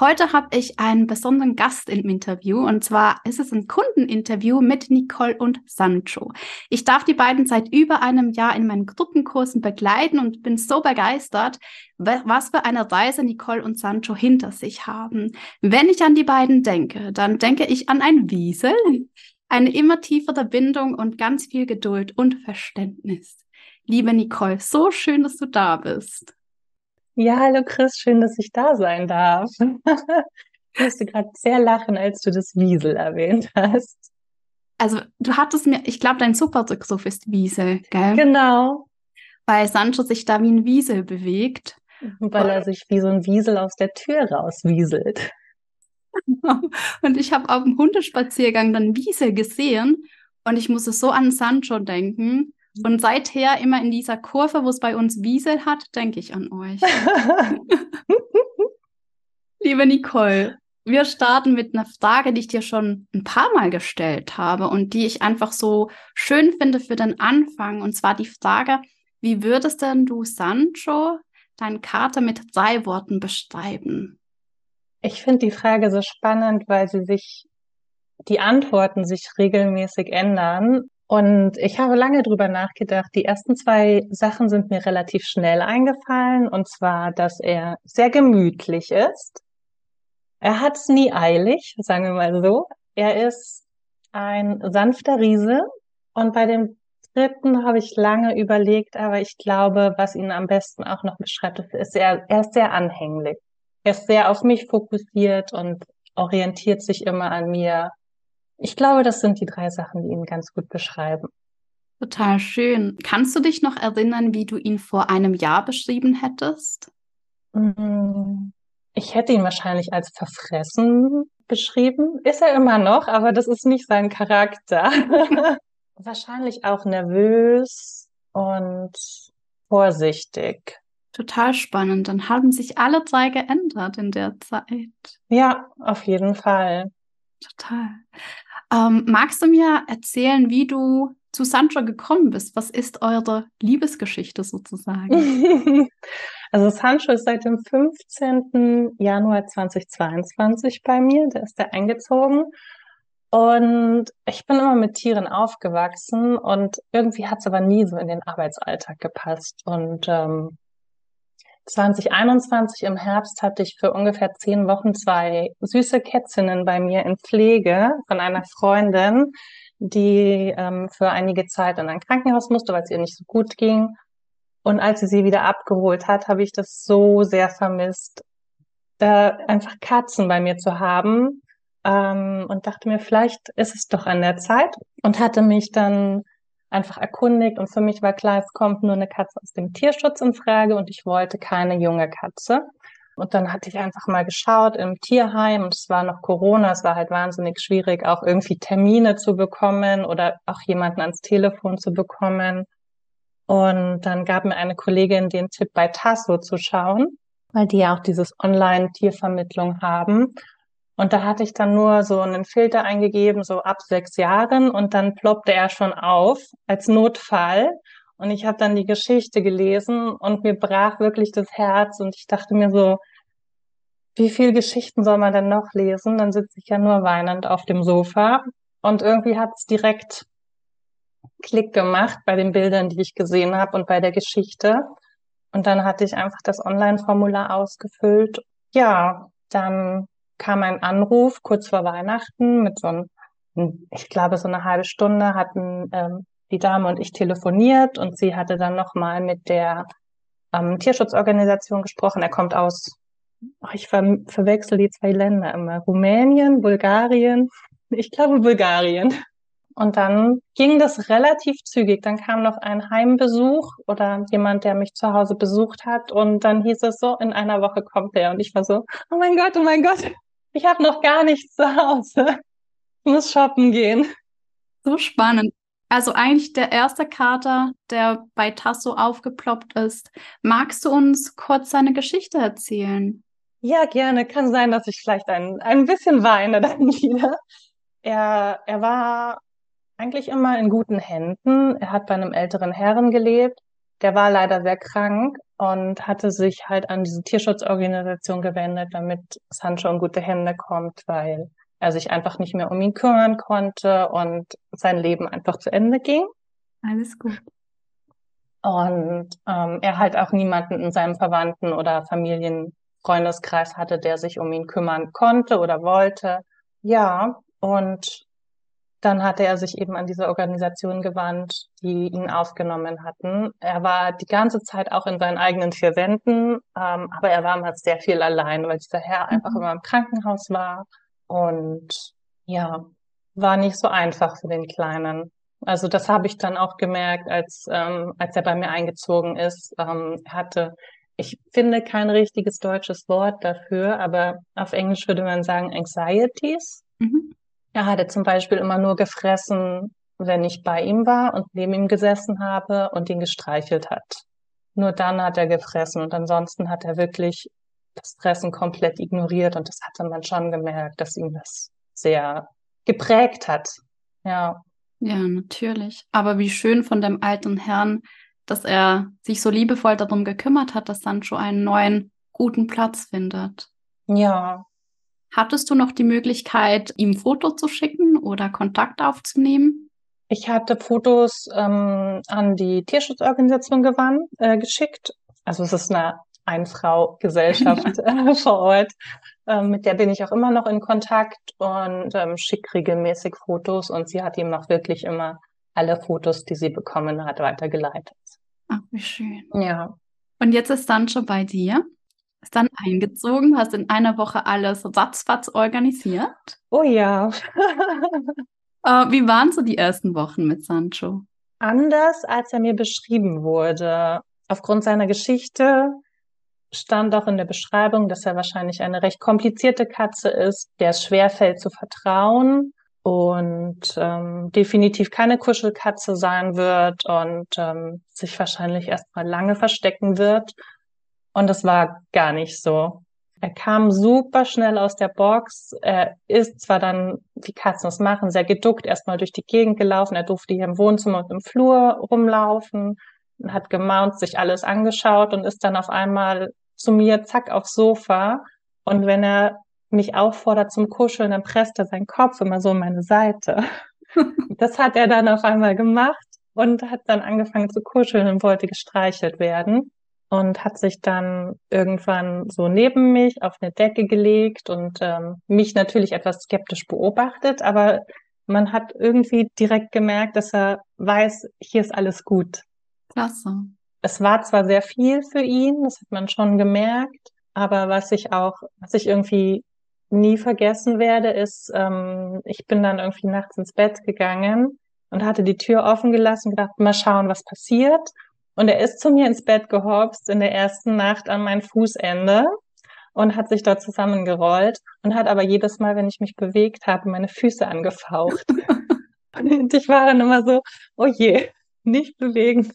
Heute habe ich einen besonderen Gast im Interview und zwar ist es ein Kundeninterview mit Nicole und Sancho. Ich darf die beiden seit über einem Jahr in meinen Gruppenkursen begleiten und bin so begeistert, was für eine Reise Nicole und Sancho hinter sich haben. Wenn ich an die beiden denke, dann denke ich an ein Wiesel, eine immer tiefere Bindung und ganz viel Geduld und Verständnis. Liebe Nicole, so schön, dass du da bist. Ja, hallo Chris, schön, dass ich da sein darf. Ich musste gerade sehr lachen, als du das Wiesel erwähnt hast. Also du hattest mir, ich glaube, dein Superrückruf ist Wiesel, gell? Genau. Weil Sancho sich da wie ein Wiesel bewegt. Weil er sich wie so ein Wiesel aus der Tür rauswieselt. Und ich habe auf dem Hundespaziergang dann Wiesel gesehen und ich musste so an Sancho denken. Und seither immer in dieser Kurve, wo es bei uns Wiesel hat, denke ich an euch. Liebe Nicole, wir starten mit einer Frage, die ich dir schon ein paar Mal gestellt habe und die ich einfach so schön finde für den Anfang. Und zwar die Frage, wie würdest denn du Sancho, deinen Kater, mit drei Worten beschreiben? Ich finde die Frage so spannend, weil sie sich, die Antworten sich regelmäßig ändern. Und ich habe lange drüber nachgedacht. Die ersten zwei Sachen sind mir relativ schnell eingefallen. Und zwar, dass er sehr gemütlich ist. Er hat es nie eilig, sagen wir mal so. Er ist ein sanfter Riese. Und bei dem dritten habe ich lange überlegt, aber ich glaube, was ihn am besten auch noch beschreibt, ist, er, er ist sehr anhänglich. Er ist sehr auf mich fokussiert und orientiert sich immer an mir. Ich glaube, das sind die drei Sachen, die ihn ganz gut beschreiben. Total schön. Kannst du dich noch erinnern, wie du ihn vor einem Jahr beschrieben hättest? Mm, ich hätte ihn wahrscheinlich als verfressen beschrieben. Ist er immer noch, aber das ist nicht sein Charakter. wahrscheinlich auch nervös und vorsichtig. Total spannend. Dann haben sich alle drei geändert in der Zeit. Ja, auf jeden Fall. Total. Ähm, magst du mir erzählen, wie du zu Sancho gekommen bist? Was ist eure Liebesgeschichte sozusagen? also Sancho ist seit dem 15. Januar 2022 bei mir. Da ist er eingezogen. Und ich bin immer mit Tieren aufgewachsen und irgendwie hat es aber nie so in den Arbeitsalltag gepasst. Und ähm, 2021 im Herbst hatte ich für ungefähr zehn Wochen zwei süße Kätzinnen bei mir in Pflege von einer Freundin, die ähm, für einige Zeit in ein Krankenhaus musste, weil es ihr nicht so gut ging. Und als sie sie wieder abgeholt hat, habe ich das so sehr vermisst, da einfach Katzen bei mir zu haben. Ähm, und dachte mir, vielleicht ist es doch an der Zeit und hatte mich dann einfach erkundigt und für mich war klar, es kommt nur eine Katze aus dem Tierschutz in Frage und ich wollte keine junge Katze. Und dann hatte ich einfach mal geschaut im Tierheim und es war noch Corona, es war halt wahnsinnig schwierig, auch irgendwie Termine zu bekommen oder auch jemanden ans Telefon zu bekommen. Und dann gab mir eine Kollegin den Tipp, bei Tasso zu schauen, weil die ja auch dieses Online-Tiervermittlung haben. Und da hatte ich dann nur so einen Filter eingegeben, so ab sechs Jahren, und dann ploppte er schon auf als Notfall. Und ich habe dann die Geschichte gelesen und mir brach wirklich das Herz und ich dachte mir so, wie viel Geschichten soll man denn noch lesen? Dann sitze ich ja nur weinend auf dem Sofa. Und irgendwie hat es direkt Klick gemacht bei den Bildern, die ich gesehen habe und bei der Geschichte. Und dann hatte ich einfach das Online-Formular ausgefüllt. Ja, dann kam ein Anruf kurz vor Weihnachten mit so einem, ich glaube, so eine halbe Stunde hatten ähm, die Dame und ich telefoniert und sie hatte dann nochmal mit der ähm, Tierschutzorganisation gesprochen. Er kommt aus, oh, ich ver verwechsel die zwei Länder immer, Rumänien, Bulgarien, ich glaube Bulgarien. Und dann ging das relativ zügig. Dann kam noch ein Heimbesuch oder jemand, der mich zu Hause besucht hat. Und dann hieß es so, in einer Woche kommt er. Und ich war so, oh mein Gott, oh mein Gott, ich habe noch gar nichts zu Hause. Ich muss shoppen gehen. So spannend. Also eigentlich der erste Kater, der bei Tasso aufgeploppt ist. Magst du uns kurz seine Geschichte erzählen? Ja, gerne. Kann sein, dass ich vielleicht ein, ein bisschen weine dann wieder. Er, er war eigentlich immer in guten Händen. Er hat bei einem älteren Herren gelebt. Der war leider sehr krank und hatte sich halt an diese Tierschutzorganisation gewendet, damit Sancho in gute Hände kommt, weil er sich einfach nicht mehr um ihn kümmern konnte und sein Leben einfach zu Ende ging. Alles gut. Und ähm, er halt auch niemanden in seinem Verwandten- oder Familienfreundeskreis hatte, der sich um ihn kümmern konnte oder wollte. Ja, und dann hatte er sich eben an diese Organisation gewandt, die ihn aufgenommen hatten. Er war die ganze Zeit auch in seinen eigenen vier Wänden, ähm, aber er war immer sehr viel allein, weil dieser Herr einfach Mhm. immer im Krankenhaus war. Und ja, war nicht so einfach für den Kleinen. Also das habe ich dann auch gemerkt, als, ähm, als er bei mir eingezogen ist. Ähm, hatte, ich finde kein richtiges deutsches Wort dafür, aber auf Englisch würde man sagen Anxieties. Mhm. Er hatte zum Beispiel immer nur gefressen, wenn ich bei ihm war und neben ihm gesessen habe und ihn gestreichelt hat. Nur dann hat er gefressen und ansonsten hat er wirklich das Fressen komplett ignoriert und das hatte man schon gemerkt, dass ihn das sehr geprägt hat. Ja. Ja, natürlich. Aber wie schön von dem alten Herrn, dass er sich so liebevoll darum gekümmert hat, dass Sancho einen neuen, guten Platz findet. Ja. Hattest du noch die Möglichkeit, ihm Foto zu schicken oder Kontakt aufzunehmen? Ich hatte Fotos ähm, an die Tierschutzorganisation gewann, äh, geschickt. Also es ist eine Einfrau-Gesellschaft äh, vor Ort. Ähm, mit der bin ich auch immer noch in Kontakt und ähm, schicke regelmäßig Fotos und sie hat ihm auch wirklich immer alle Fotos, die sie bekommen hat, weitergeleitet. Ach, wie schön. Ja. Und jetzt ist Sancho bei dir. Ist dann eingezogen, hast in einer Woche alles ratzfatz organisiert. Oh ja. Äh, wie waren so die ersten Wochen mit Sancho? Anders als er mir beschrieben wurde. Aufgrund seiner Geschichte stand auch in der Beschreibung, dass er wahrscheinlich eine recht komplizierte Katze ist, der es schwerfällt zu vertrauen und ähm, definitiv keine Kuschelkatze sein wird und ähm, sich wahrscheinlich erstmal lange verstecken wird. Und das war gar nicht so. Er kam super schnell aus der Box. Er ist zwar dann, wie Katzen es machen, sehr geduckt erstmal durch die Gegend gelaufen. Er durfte hier im Wohnzimmer und im Flur rumlaufen, hat gemaunt, sich alles angeschaut und ist dann auf einmal zu mir, zack, aufs Sofa. Und wenn er mich auffordert zum Kuscheln, dann presst er seinen Kopf immer so an meine Seite. das hat er dann auf einmal gemacht und hat dann angefangen zu kuscheln und wollte gestreichelt werden und hat sich dann irgendwann so neben mich auf eine Decke gelegt und ähm, mich natürlich etwas skeptisch beobachtet, aber man hat irgendwie direkt gemerkt, dass er weiß, hier ist alles gut. Klasse. Es war zwar sehr viel für ihn, das hat man schon gemerkt, aber was ich auch, was ich irgendwie nie vergessen werde, ist, ähm, ich bin dann irgendwie nachts ins Bett gegangen und hatte die Tür offen gelassen und gedacht, mal schauen, was passiert. Und er ist zu mir ins Bett gehopst in der ersten Nacht an mein Fußende und hat sich dort zusammengerollt und hat aber jedes Mal, wenn ich mich bewegt habe, meine Füße angefaucht. und ich war dann immer so, oh je, nicht bewegen.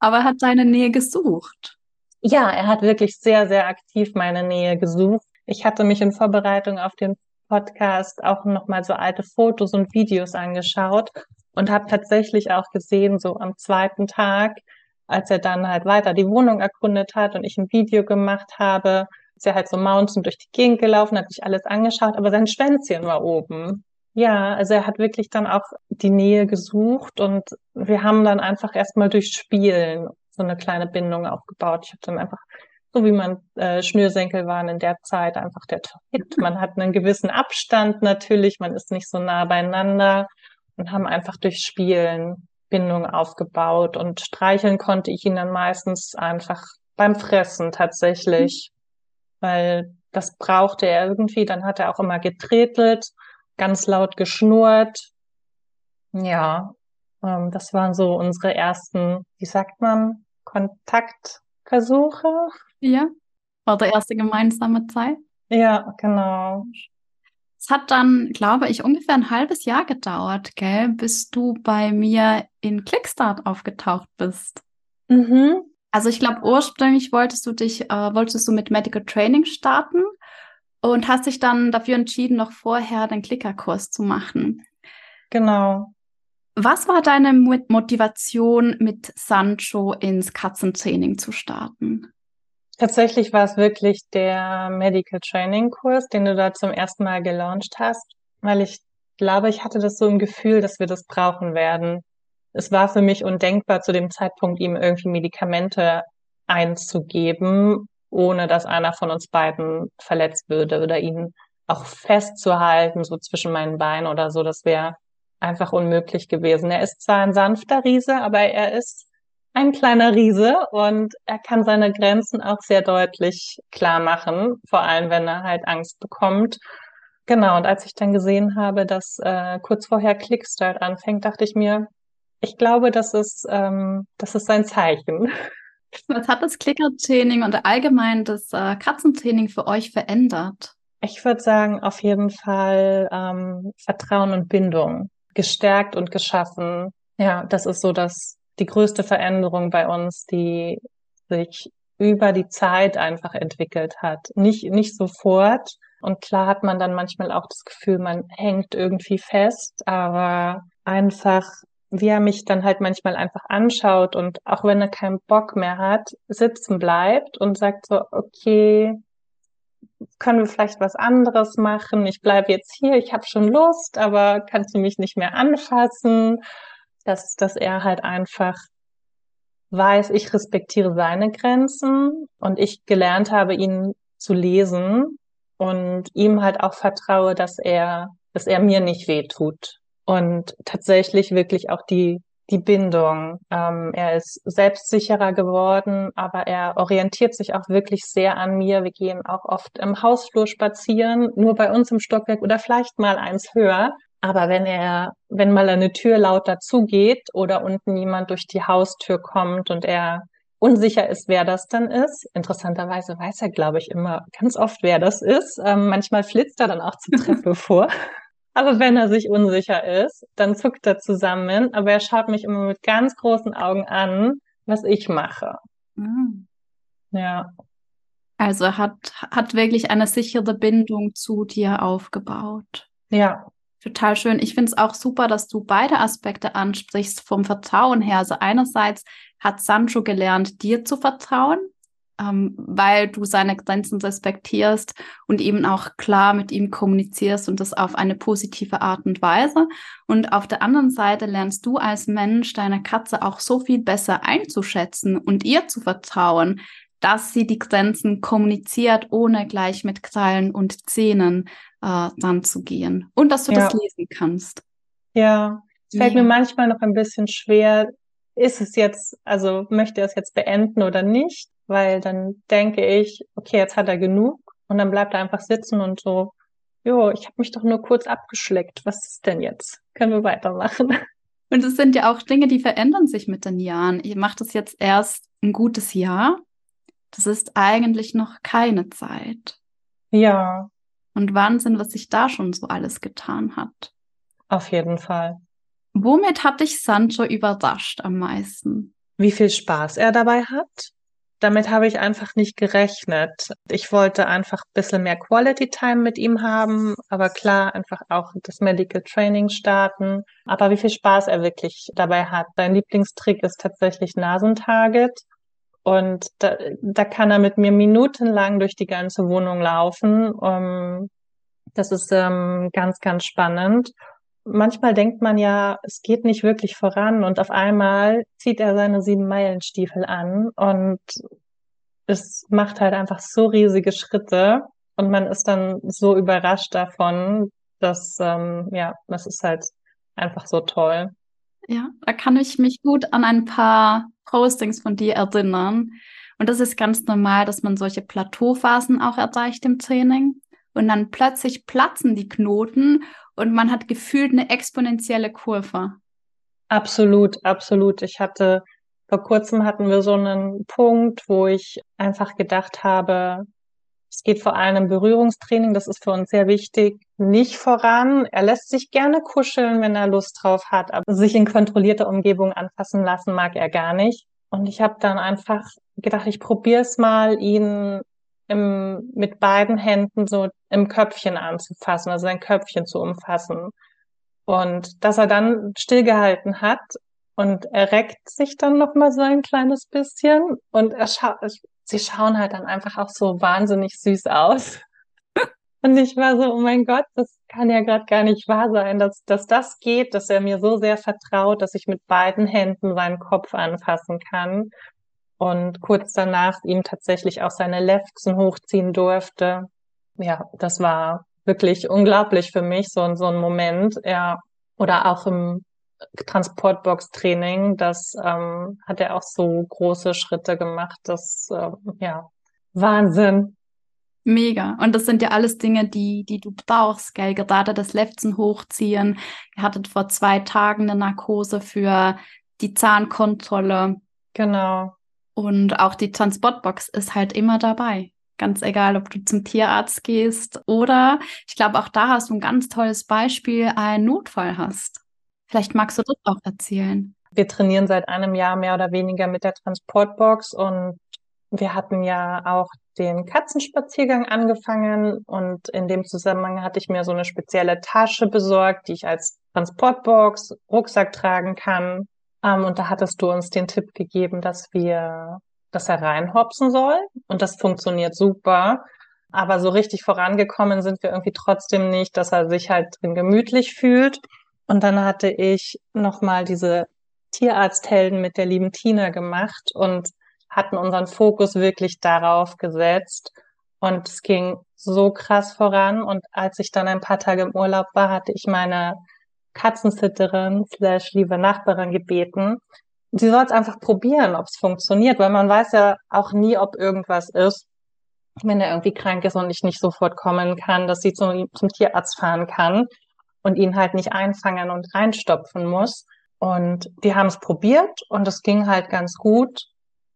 Aber er hat deine Nähe gesucht. Ja, er hat wirklich sehr, sehr aktiv meine Nähe gesucht. Ich hatte mich in Vorbereitung auf den Podcast auch nochmal so alte Fotos und Videos angeschaut und habe tatsächlich auch gesehen, so am zweiten Tag, als er dann halt weiter die Wohnung erkundet hat und ich ein Video gemacht habe, ist er halt so mountain durch die Gegend gelaufen, hat sich alles angeschaut, aber sein Schwänzchen war oben. Ja, also er hat wirklich dann auch die Nähe gesucht und wir haben dann einfach erstmal durch Spielen so eine kleine Bindung aufgebaut. Ich habe dann einfach, so wie man äh, Schnürsenkel waren in der Zeit, einfach der Hit. Man hat einen gewissen Abstand natürlich, man ist nicht so nah beieinander und haben einfach durch Spielen Bindung aufgebaut und streicheln konnte ich ihn dann meistens einfach beim Fressen tatsächlich, weil das brauchte er irgendwie. Dann hat er auch immer getretelt, ganz laut geschnurrt. Ja, ähm, das waren so unsere ersten, wie sagt man, Kontaktversuche. Ja. War der erste gemeinsame Zeit. Ja, genau. Es hat dann, glaube ich, ungefähr ein halbes Jahr gedauert, gell, bis du bei mir in Clickstart aufgetaucht bist. Mhm. Also ich glaube, ursprünglich wolltest du dich, äh, wolltest du mit Medical Training starten Und hast dich dann dafür entschieden, noch vorher den Klickerkurs zu machen. Genau. Was war deine Motivation, mit Sancho ins Katzentraining zu starten? Tatsächlich war es wirklich der Medical Training Kurs, den du da zum ersten Mal gelauncht hast, weil ich glaube, ich hatte das so im Gefühl, dass wir das brauchen werden. Es war für mich undenkbar, zu dem Zeitpunkt ihm irgendwie Medikamente einzugeben, ohne dass einer von uns beiden verletzt würde oder ihn auch festzuhalten, so zwischen meinen Beinen oder so. Das wäre einfach unmöglich gewesen. Er ist zwar ein sanfter Riese, aber er ist ein kleiner Riese und er kann seine Grenzen auch sehr deutlich klar machen, vor allem wenn er halt Angst bekommt. Genau, und als ich dann gesehen habe, dass äh, kurz vorher Clickstart anfängt, dachte ich mir, ich glaube, das ist, ähm, das ist sein Zeichen. Was hat das Klickertraining und allgemein das äh, Katzentraining für euch verändert? Ich würde sagen, auf jeden Fall ähm, Vertrauen und Bindung gestärkt und geschaffen. Ja, das ist so das, die größte Veränderung bei uns, die sich über die Zeit einfach entwickelt hat. Nicht, nicht sofort. Und klar hat man dann manchmal auch das Gefühl, man hängt irgendwie fest, aber einfach, wie er mich dann halt manchmal einfach anschaut und auch wenn er keinen Bock mehr hat, sitzen bleibt und sagt so, okay, können wir vielleicht was anderes machen? Ich bleibe jetzt hier, ich habe schon Lust, aber kannst du mich nicht mehr anfassen? Dass, dass er halt einfach weiß, ich respektiere seine Grenzen und ich gelernt habe, ihn zu lesen und ihm halt auch vertraue, dass er, dass er mir nicht wehtut. Und tatsächlich wirklich auch die die Bindung. Ähm, er ist selbstsicherer geworden, aber er orientiert sich auch wirklich sehr an mir. Wir gehen auch oft im Hausflur spazieren, nur bei uns im Stockwerk oder vielleicht mal eins höher. Aber wenn er, wenn mal eine Tür laut dazugeht oder unten jemand durch die Haustür kommt und er unsicher ist, wer das dann ist. Interessanterweise weiß er, glaube ich, immer ganz oft, wer das ist. Ähm, manchmal flitzt er dann auch zur Treppe vor. Aber wenn er sich unsicher ist, dann zuckt er zusammen, aber er schaut mich immer mit ganz großen Augen an, was ich mache. Mhm. Ja. Also hat, hat wirklich eine sichere Bindung zu dir aufgebaut. Ja. Total schön. Ich finde es auch super, dass du beide Aspekte ansprichst vom Vertrauen her. Also einerseits hat Sancho gelernt, dir zu vertrauen, ähm, weil du seine Grenzen respektierst und eben auch klar mit ihm kommunizierst und das auf eine positive Art und Weise. Und auf der anderen Seite lernst du als Mensch deine Katze auch so viel besser einzuschätzen und ihr zu vertrauen, dass sie die Grenzen kommuniziert, ohne gleich mit Krallen und Zähnen äh, dann zu gehen. Und dass du ja. das lesen kannst. Ja, es fällt ja. mir manchmal noch ein bisschen schwer, ist es jetzt, also möchte er es jetzt beenden oder nicht? Weil dann denke ich, okay, jetzt hat er genug und dann bleibt er einfach sitzen und so, jo, ich habe mich doch nur kurz abgeschleckt. Was ist denn jetzt? Können wir weitermachen? Und es sind ja auch Dinge, die verändern sich mit den Jahren. Ihr macht es jetzt erst ein gutes Jahr. Das ist eigentlich noch keine Zeit. Ja. Und Wahnsinn, was sich da schon so alles getan hat. Auf jeden Fall. Womit hat dich Sancho überrascht am meisten? Wie viel Spaß er dabei hat. Damit habe ich einfach nicht gerechnet. Ich wollte einfach ein bisschen mehr Quality Time mit ihm haben, aber klar, einfach auch das Medical Training starten. Aber wie viel Spaß er wirklich dabei hat. Sein Lieblingstrick ist tatsächlich Nasentarget. Und da, da kann er mit mir minutenlang durch die ganze Wohnung laufen. Um, das ist ähm, ganz, ganz spannend manchmal denkt man ja, es geht nicht wirklich voran und auf einmal zieht er seine sieben Meilenstiefel an und es macht halt einfach so riesige Schritte und man ist dann so überrascht davon, dass ähm, ja, das ist halt einfach so toll. Ja, da kann ich mich gut an ein paar Postings von dir erinnern. Und das ist ganz normal, dass man solche Plateauphasen auch erreicht im Training. Und dann plötzlich platzen die Knoten und man hat gefühlt eine exponentielle Kurve. Absolut, absolut. Ich hatte, vor kurzem hatten wir so einen Punkt, wo ich einfach gedacht habe, es geht vor allem im Berührungstraining, das ist für uns sehr wichtig, nicht voran. Er lässt sich gerne kuscheln, wenn er Lust drauf hat, aber sich in kontrollierter Umgebung anfassen lassen mag er gar nicht. Und ich habe dann einfach gedacht, ich probiere es mal, ihn im, mit beiden Händen so im Köpfchen anzufassen, also sein Köpfchen zu umfassen. Und dass er dann stillgehalten hat und er reckt sich dann noch mal so ein kleines bisschen und er schaut, sie schauen halt dann einfach auch so wahnsinnig süß aus. Und ich war so, oh mein Gott, das kann ja gerade gar nicht wahr sein, dass, dass das geht, dass er mir so sehr vertraut, dass ich mit beiden Händen seinen Kopf anfassen kann. Und kurz danach ihm tatsächlich auch seine Lefzen hochziehen durfte. Ja, das war wirklich unglaublich für mich, so, so ein Moment. Ja, oder auch im Transportbox-Training, das ähm, hat er auch so große Schritte gemacht. Das, äh, ja, Wahnsinn. Mega. Und das sind ja alles Dinge, die, die du brauchst, gell? Gerade das Lefzen hochziehen. Ihr hattet vor zwei Tagen eine Narkose für die Zahnkontrolle. Genau. Und auch die Transportbox ist halt immer dabei. Ganz egal, ob du zum Tierarzt gehst oder ich glaube, auch da hast du ein ganz tolles Beispiel, einen Notfall hast. Vielleicht magst du das auch erzählen. Wir trainieren seit einem Jahr mehr oder weniger mit der Transportbox und wir hatten ja auch den Katzenspaziergang angefangen und in dem Zusammenhang hatte ich mir so eine spezielle Tasche besorgt, die ich als Transportbox, Rucksack tragen kann. Ähm, und da hattest du uns den Tipp gegeben, dass wir, dass er reinhopsen soll und das funktioniert super. Aber so richtig vorangekommen sind wir irgendwie trotzdem nicht, dass er sich halt drin gemütlich fühlt. Und dann hatte ich nochmal diese Tierarzthelden mit der lieben Tina gemacht und hatten unseren Fokus wirklich darauf gesetzt. Und es ging so krass voran. Und als ich dann ein paar Tage im Urlaub war, hatte ich meine Katzensitterin slash liebe Nachbarin gebeten, sie soll es einfach probieren, ob es funktioniert, weil man weiß ja auch nie, ob irgendwas ist, wenn er irgendwie krank ist und ich nicht sofort kommen kann, dass sie zum, zum Tierarzt fahren kann und ihn halt nicht einfangen und reinstopfen muss. Und die haben es probiert und es ging halt ganz gut.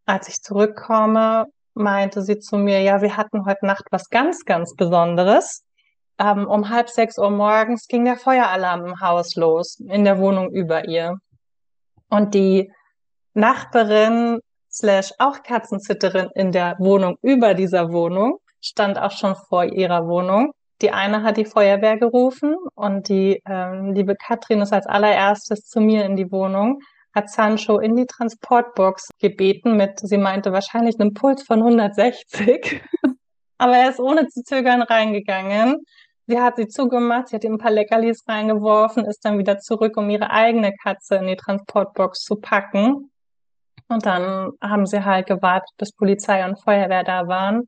Als ich zurückkomme, meinte sie zu mir, ja, wir hatten heute Nacht was ganz, ganz Besonderes. Ähm, um halb sechs Uhr morgens ging der Feueralarm im Haus los, in der Wohnung über ihr. Und die Nachbarin slash auch Katzenzitterin in der Wohnung über dieser Wohnung stand auch schon vor ihrer Wohnung die eine hat die Feuerwehr gerufen und die ähm, liebe Katrin ist als allererstes zu mir in die Wohnung, hat Sancho in die Transportbox gebeten mit, sie meinte wahrscheinlich einem Puls von 160. Aber er ist ohne zu zögern reingegangen. Sie hat sie zugemacht, sie hat ihm ein paar Leckerlis reingeworfen, ist dann wieder zurück, um ihre eigene Katze in die Transportbox zu packen. Und dann haben sie halt gewartet, bis Polizei und Feuerwehr da waren.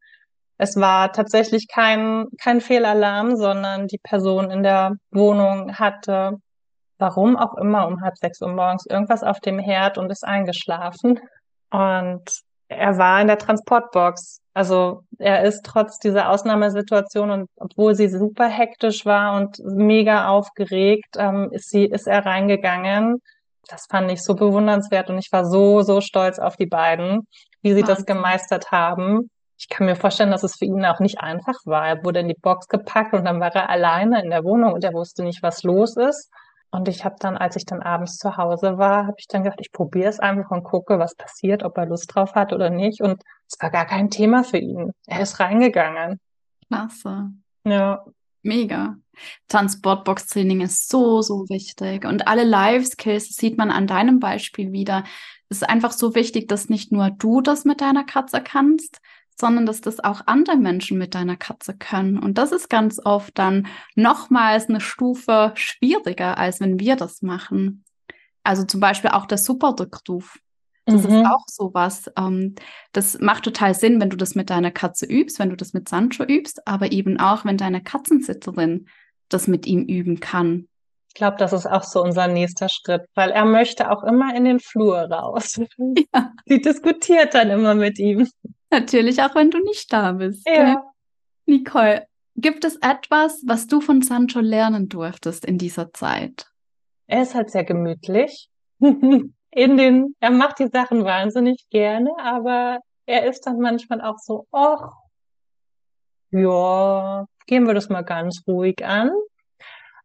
Es war tatsächlich kein, kein Fehlalarm, sondern die Person in der Wohnung hatte, warum auch immer, um halb sechs Uhr morgens irgendwas auf dem Herd und ist eingeschlafen. Und er war in der Transportbox. Also er ist trotz dieser Ausnahmesituation und obwohl sie super hektisch war und mega aufgeregt, ähm, ist sie, ist er reingegangen. Das fand ich so bewundernswert und ich war so, so stolz auf die beiden, wie sie Wahnsinn. das gemeistert haben ich kann mir vorstellen, dass es für ihn auch nicht einfach war. Er wurde in die Box gepackt und dann war er alleine in der Wohnung und er wusste nicht, was los ist. Und ich habe dann, als ich dann abends zu Hause war, habe ich dann gedacht, ich probiere es einfach und gucke, was passiert, ob er Lust drauf hat oder nicht. Und es war gar kein Thema für ihn. Er ist reingegangen. Klasse. Ja. Mega. Transportbox-Training ist so, so wichtig. Und alle Life-Skills sieht man an deinem Beispiel wieder. Es ist einfach so wichtig, dass nicht nur du das mit deiner Katze kannst, sondern dass das auch andere Menschen mit deiner Katze können. Und das ist ganz oft dann nochmals eine Stufe schwieriger, als wenn wir das machen. Also zum Beispiel auch der Superdrückruf. Das mhm. ist auch sowas. Ähm, das macht total Sinn, wenn du das mit deiner Katze übst, wenn du das mit Sancho übst, aber eben auch, wenn deine Katzensitterin das mit ihm üben kann. Ich glaube, das ist auch so unser nächster Schritt, weil er möchte auch immer in den Flur raus. Ja. Sie diskutiert dann immer mit ihm. Natürlich, auch wenn du nicht da bist. Ja. Nicole, gibt es etwas, was du von Sancho lernen durftest in dieser Zeit? Er ist halt sehr gemütlich. In den, er macht die Sachen wahnsinnig gerne, aber er ist dann manchmal auch so, ach, ja, gehen wir das mal ganz ruhig an.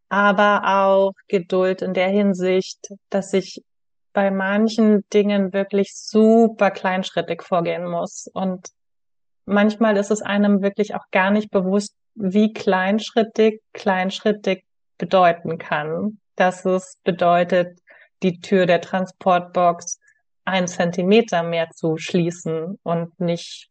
Aber auch Geduld in der Hinsicht, dass ich bei manchen Dingen wirklich super kleinschrittig vorgehen muss. Und manchmal ist es einem wirklich auch gar nicht bewusst, wie kleinschrittig kleinschrittig bedeuten kann. Dass es bedeutet, die Tür der Transportbox ein Zentimeter mehr zu schließen und nicht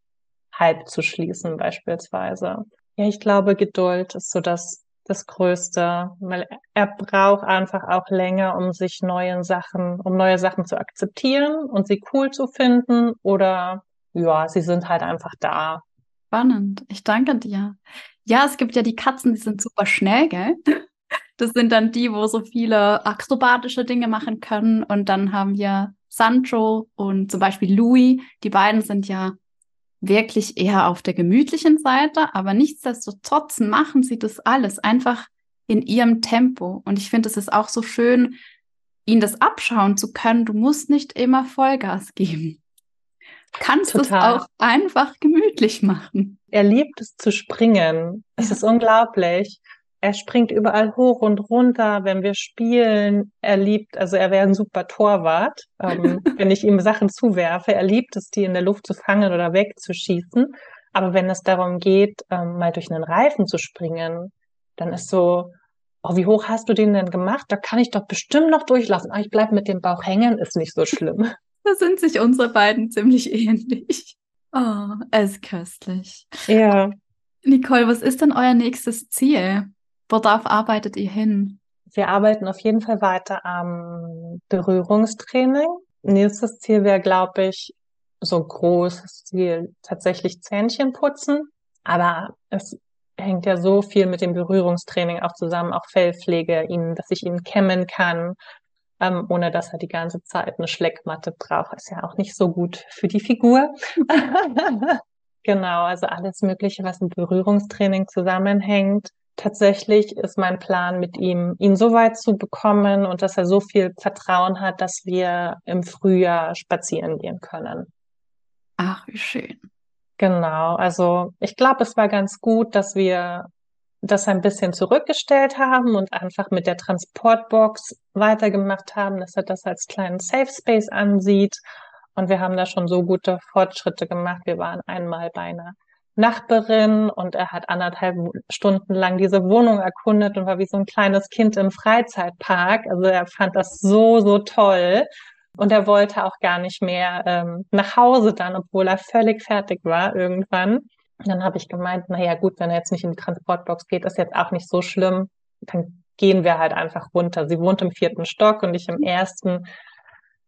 halb zu schließen beispielsweise. Ja, ich glaube, Geduld ist so das, das Größte, weil er braucht einfach auch länger, um sich neuen Sachen, um neue Sachen zu akzeptieren und sie cool zu finden oder ja, sie sind halt einfach da. Spannend. Ich danke dir. Ja, es gibt ja die Katzen, die sind super schnell, gell? Das sind dann die, wo so viele akrobatische Dinge machen können. Und dann haben wir Sancho und zum Beispiel Louis. Die beiden sind ja wirklich eher auf der gemütlichen Seite, aber nichtsdestotrotz machen sie das alles einfach in ihrem Tempo. Und ich finde, es ist auch so schön, ihnen das abschauen zu können. Du musst nicht immer Vollgas geben. Kannst es auch einfach gemütlich machen. Er liebt es zu springen. Es ja. ist unglaublich. Er springt überall hoch und runter, wenn wir spielen. Er liebt, also er wäre ein super Torwart, ähm, wenn ich ihm Sachen zuwerfe. Er liebt es, die in der Luft zu fangen oder wegzuschießen. Aber wenn es darum geht, ähm, mal durch einen Reifen zu springen, dann ist so, oh, wie hoch hast du den denn gemacht? Da kann ich doch bestimmt noch durchlaufen. Ah, ich bleib mit dem Bauch hängen, ist nicht so schlimm. Da sind sich unsere beiden ziemlich ähnlich. Oh, es ist köstlich. Ja. Nicole, was ist denn euer nächstes Ziel? Worauf arbeitet ihr hin? Wir arbeiten auf jeden Fall weiter am Berührungstraining. Nächstes Ziel wäre, glaube ich, so großes Ziel tatsächlich Zähnchen putzen. Aber es hängt ja so viel mit dem Berührungstraining auch zusammen, auch Fellpflege, ihn, dass ich ihn kämmen kann, ähm, ohne dass er die ganze Zeit eine Schleckmatte braucht. Ist ja auch nicht so gut für die Figur. genau, also alles Mögliche, was mit Berührungstraining zusammenhängt tatsächlich ist mein Plan mit ihm, ihn so weit zu bekommen und dass er so viel Vertrauen hat, dass wir im Frühjahr spazieren gehen können. Ach, wie schön. Genau, also ich glaube, es war ganz gut, dass wir das ein bisschen zurückgestellt haben und einfach mit der Transportbox weitergemacht haben, dass er das als kleinen Safe Space ansieht. Und wir haben da schon so gute Fortschritte gemacht. Wir waren einmal bei einer Nachbarin und er hat anderthalb Stunden lang diese Wohnung erkundet und war wie so ein kleines Kind im Freizeitpark. Also er fand das so, so toll. Und er wollte auch gar nicht mehr ähm, nach Hause dann, obwohl er völlig fertig war irgendwann. Und dann habe ich gemeint, na ja, gut, wenn er jetzt nicht in die Transportbox geht, ist jetzt auch nicht so schlimm. Dann gehen wir halt einfach runter. Sie wohnt im vierten Stock und ich im ersten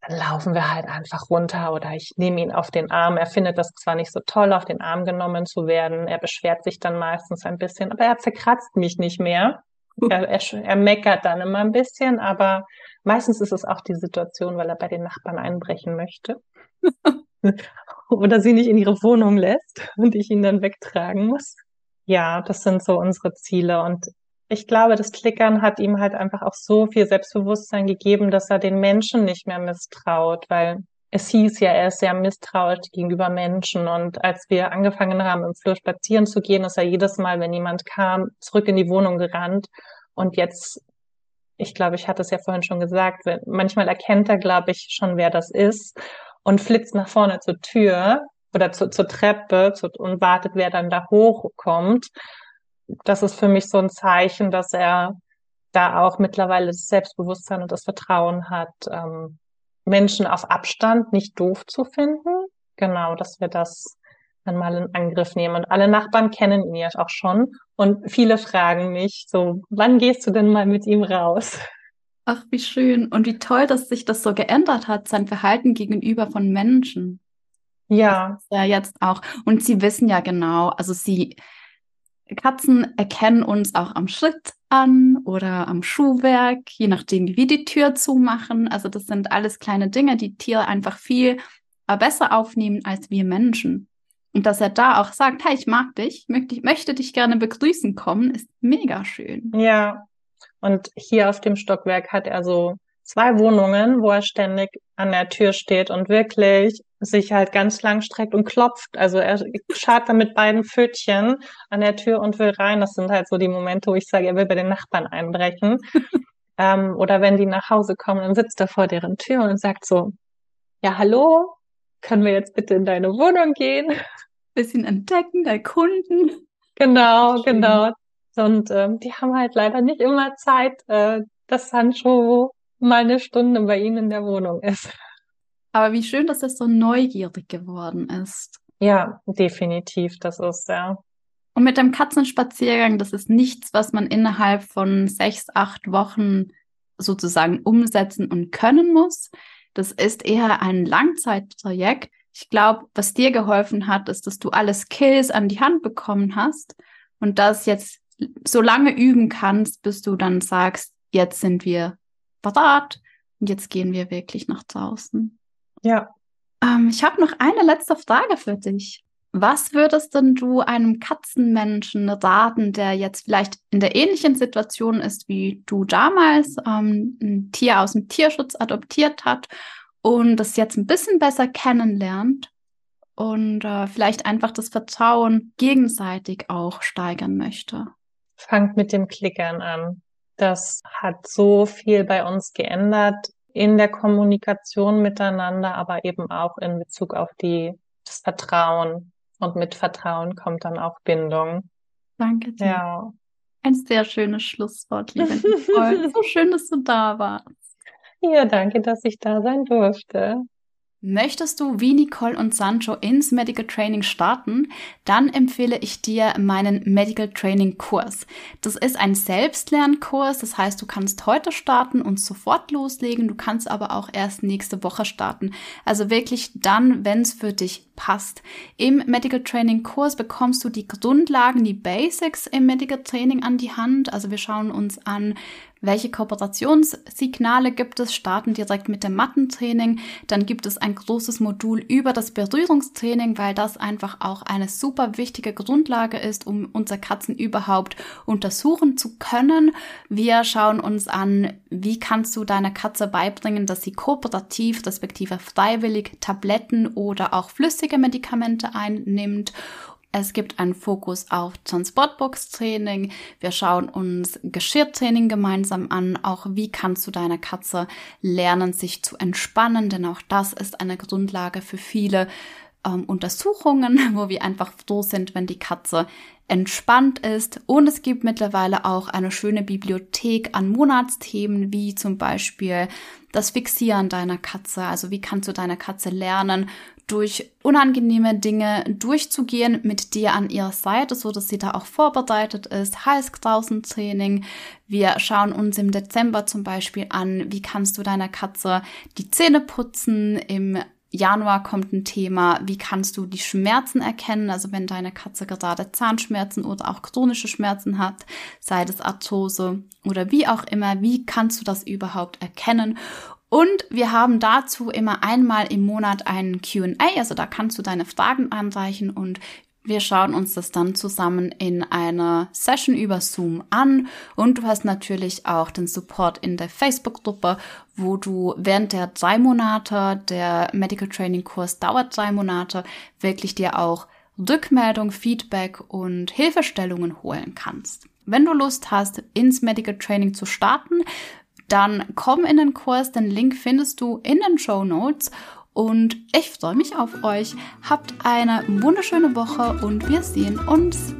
dann laufen wir halt einfach runter oder ich nehme ihn auf den Arm. Er findet das zwar nicht so toll, auf den Arm genommen zu werden. Er beschwert sich dann meistens ein bisschen, aber er zerkratzt mich nicht mehr. Er, er, er meckert dann immer ein bisschen, aber meistens ist es auch die Situation, weil er bei den Nachbarn einbrechen möchte. oder sie nicht in ihre Wohnung lässt und ich ihn dann wegtragen muss. Ja, das sind so unsere Ziele und ich glaube, das Klickern hat ihm halt einfach auch so viel Selbstbewusstsein gegeben, dass er den Menschen nicht mehr misstraut, weil es hieß ja, er ist sehr misstrauisch gegenüber Menschen. Und als wir angefangen haben, im Flur spazieren zu gehen, ist er jedes Mal, wenn jemand kam, zurück in die Wohnung gerannt. Und jetzt, ich glaube, ich hatte es ja vorhin schon gesagt, manchmal erkennt er, glaube ich, schon, wer das ist und flitzt nach vorne zur Tür oder zu, zur Treppe zu, und wartet, wer dann da hochkommt das ist für mich so ein Zeichen, dass er da auch mittlerweile das Selbstbewusstsein und das Vertrauen hat, ähm, Menschen auf Abstand nicht doof zu finden. Genau, dass wir das dann mal in Angriff nehmen. Und alle Nachbarn kennen ihn ja auch schon. Und viele fragen mich so, wann gehst du denn mal mit ihm raus? Ach, wie schön. Und wie toll, dass sich das so geändert hat, sein Verhalten gegenüber von Menschen. Ja. Ja, jetzt auch. Und sie wissen ja genau, also sie, Katzen erkennen uns auch am Schritt an oder am Schuhwerk, je nachdem, wie wir die Tür zumachen. Also das sind alles kleine Dinge, die Tiere einfach viel äh, besser aufnehmen als wir Menschen. Und dass er da auch sagt, hey, ich mag dich, möchte, möchte dich gerne begrüßen kommen, ist mega schön. Ja. Und hier auf dem Stockwerk hat er so zwei Wohnungen, wo er ständig an der Tür steht und wirklich sich halt ganz lang streckt und klopft. Also er scharrt dann mit beiden Pfötchen an der Tür und will rein. Das sind halt so die Momente, wo ich sage, er will bei den Nachbarn einbrechen. ähm, oder wenn die nach Hause kommen, dann sitzt er vor deren Tür und sagt so, ja, hallo, können wir jetzt bitte in deine Wohnung gehen? Bisschen entdecken, erkunden. Genau, Schön. genau. Und ähm, die haben halt leider nicht immer Zeit, äh, dass Sancho mal eine Stunde bei ihnen in der Wohnung ist. Aber wie schön, dass er so neugierig geworden ist. Ja, definitiv, das ist ja. Und mit dem Katzenspaziergang, das ist nichts, was man innerhalb von sechs, acht Wochen sozusagen umsetzen und können muss. Das ist eher ein Langzeitprojekt. Ich glaube, was dir geholfen hat, ist, dass du alle Skills an die Hand bekommen hast und das jetzt so lange üben kannst, bis du dann sagst, jetzt sind wir bereit und jetzt gehen wir wirklich nach draußen. Ja. Ähm, ich habe noch eine letzte Frage für dich. Was würdest denn du einem Katzenmenschen raten, der jetzt vielleicht in der ähnlichen Situation ist wie du damals, ähm, ein Tier aus dem Tierschutz adoptiert hat und das jetzt ein bisschen besser kennenlernt und äh, vielleicht einfach das Vertrauen gegenseitig auch steigern möchte? Fangt mit dem Klickern an. Das hat so viel bei uns geändert in der Kommunikation miteinander, aber eben auch in Bezug auf die, das Vertrauen. Und mit Vertrauen kommt dann auch Bindung. Danke dir. Ja. Ein sehr schönes Schlusswort, liebe Nicole. so schön, dass du da warst. Ja, danke, dass ich da sein durfte. Möchtest du wie Nicole und Sancho ins Medical Training starten? Dann empfehle ich dir meinen Medical Training Kurs. Das ist ein Selbstlernkurs, das heißt, du kannst heute starten und sofort loslegen, du kannst aber auch erst nächste Woche starten. Also wirklich dann, wenn es für dich passt. Im Medical Training Kurs bekommst du die Grundlagen, die Basics im Medical Training an die Hand. Also wir schauen uns an, welche Kooperationssignale gibt es, starten direkt mit dem Mattentraining. Dann gibt es ein großes Modul über das Berührungstraining, weil das einfach auch eine super wichtige Grundlage ist, um unsere Katzen überhaupt untersuchen zu können. Wir schauen uns an, wie kannst du deiner Katze beibringen, dass sie kooperativ respektive freiwillig Tabletten oder auch flüssige Medikamente einnimmt es gibt einen Fokus auf Transportbox-Training. Wir schauen uns Geschirrtraining gemeinsam an. Auch wie kannst du deiner Katze lernen, sich zu entspannen? Denn auch das ist eine Grundlage für viele ähm, Untersuchungen, wo wir einfach froh sind, wenn die Katze entspannt ist. Und es gibt mittlerweile auch eine schöne Bibliothek an Monatsthemen, wie zum Beispiel das Fixieren deiner Katze. Also wie kannst du deiner Katze lernen, durch unangenehme Dinge durchzugehen mit dir an ihrer Seite, so dass sie da auch vorbereitet ist. Halskrausentraining. Wir schauen uns im Dezember zum Beispiel an, wie kannst du deiner Katze die Zähne putzen. Im Januar kommt ein Thema, wie kannst du die Schmerzen erkennen, also wenn deine Katze gerade Zahnschmerzen oder auch chronische Schmerzen hat, sei das Arthrose oder wie auch immer, wie kannst du das überhaupt erkennen? Und wir haben dazu immer einmal im Monat einen QA, also da kannst du deine Fragen anreichen und wir schauen uns das dann zusammen in einer Session über Zoom an und du hast natürlich auch den Support in der Facebook-Gruppe, wo du während der drei Monate, der Medical Training Kurs dauert drei Monate, wirklich dir auch Rückmeldung, Feedback und Hilfestellungen holen kannst. Wenn du Lust hast, ins Medical Training zu starten, dann komm in den Kurs. Den Link findest du in den Show Notes. Und ich freue mich auf euch. Habt eine wunderschöne Woche und wir sehen uns